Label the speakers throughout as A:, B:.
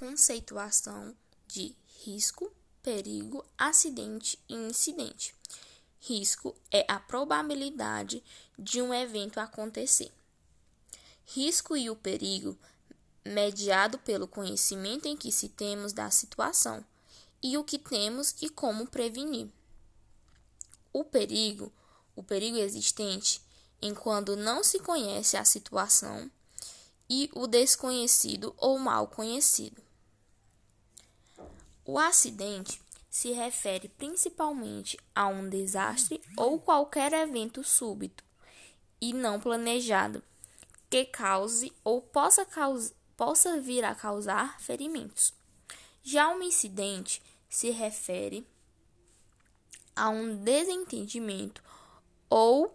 A: conceituação de risco, perigo, acidente e incidente. Risco é a probabilidade de um evento acontecer. Risco e o perigo, mediado pelo conhecimento em que se temos da situação e o que temos e como prevenir. O perigo, o perigo existente, enquanto não se conhece a situação, e o desconhecido ou mal conhecido. O acidente se refere principalmente a um desastre ou qualquer evento súbito e não planejado que cause ou possa, possa vir a causar ferimentos. Já um incidente se refere a um desentendimento ou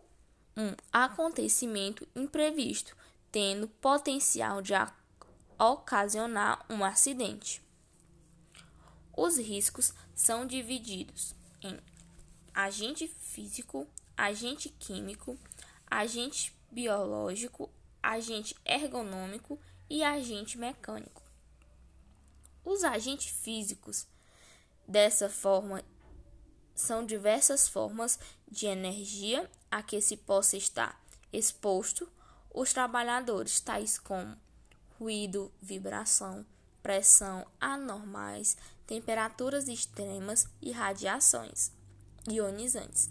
A: um acontecimento imprevisto, tendo potencial de ocasionar um acidente. Os riscos são divididos em agente físico, agente químico, agente biológico, agente ergonômico e agente mecânico. Os agentes físicos, dessa forma, são diversas formas de energia a que se possa estar exposto os trabalhadores, tais como ruído, vibração, pressão anormais, temperaturas extremas e radiações ionizantes.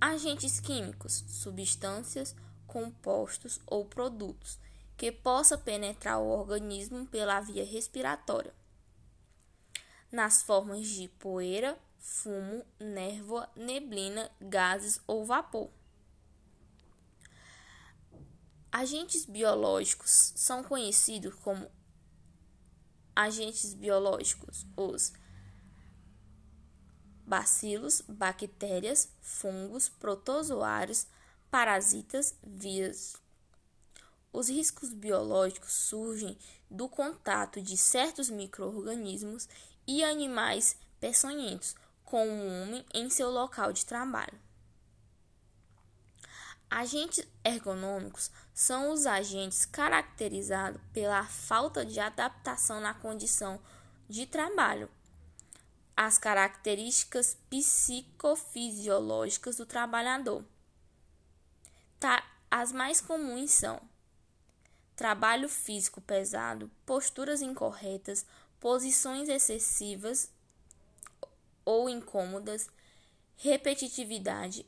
A: Agentes químicos, substâncias, compostos ou produtos que possa penetrar o organismo pela via respiratória. Nas formas de poeira, fumo, névoa, neblina, gases ou vapor. Agentes biológicos são conhecidos como agentes biológicos, os bacilos, bactérias, fungos, protozoários, parasitas, vírus. Os riscos biológicos surgem do contato de certos microorganismos e animais peçonhentos com o homem em seu local de trabalho. Agentes ergonômicos são os agentes caracterizados pela falta de adaptação na condição de trabalho. As características psicofisiológicas do trabalhador. Tá, as mais comuns são trabalho físico pesado, posturas incorretas, posições excessivas ou incômodas, repetitividade,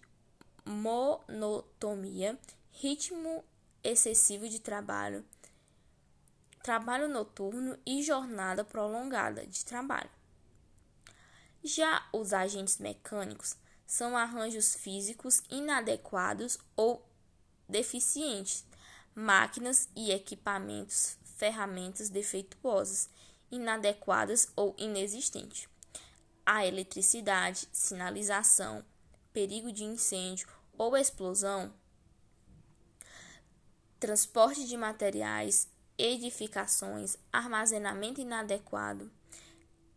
A: monotonia, ritmo excessivo de trabalho, trabalho noturno e jornada prolongada de trabalho. Já os agentes mecânicos são arranjos físicos inadequados ou deficientes, máquinas e equipamentos, ferramentas defeituosas, inadequadas ou inexistentes. A eletricidade, sinalização, perigo de incêndio ou explosão, transporte de materiais, edificações, armazenamento inadequado.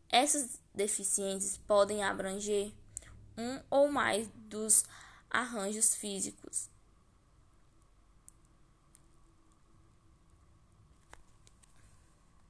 A: Essas deficiências podem abranger um ou mais dos arranjos físicos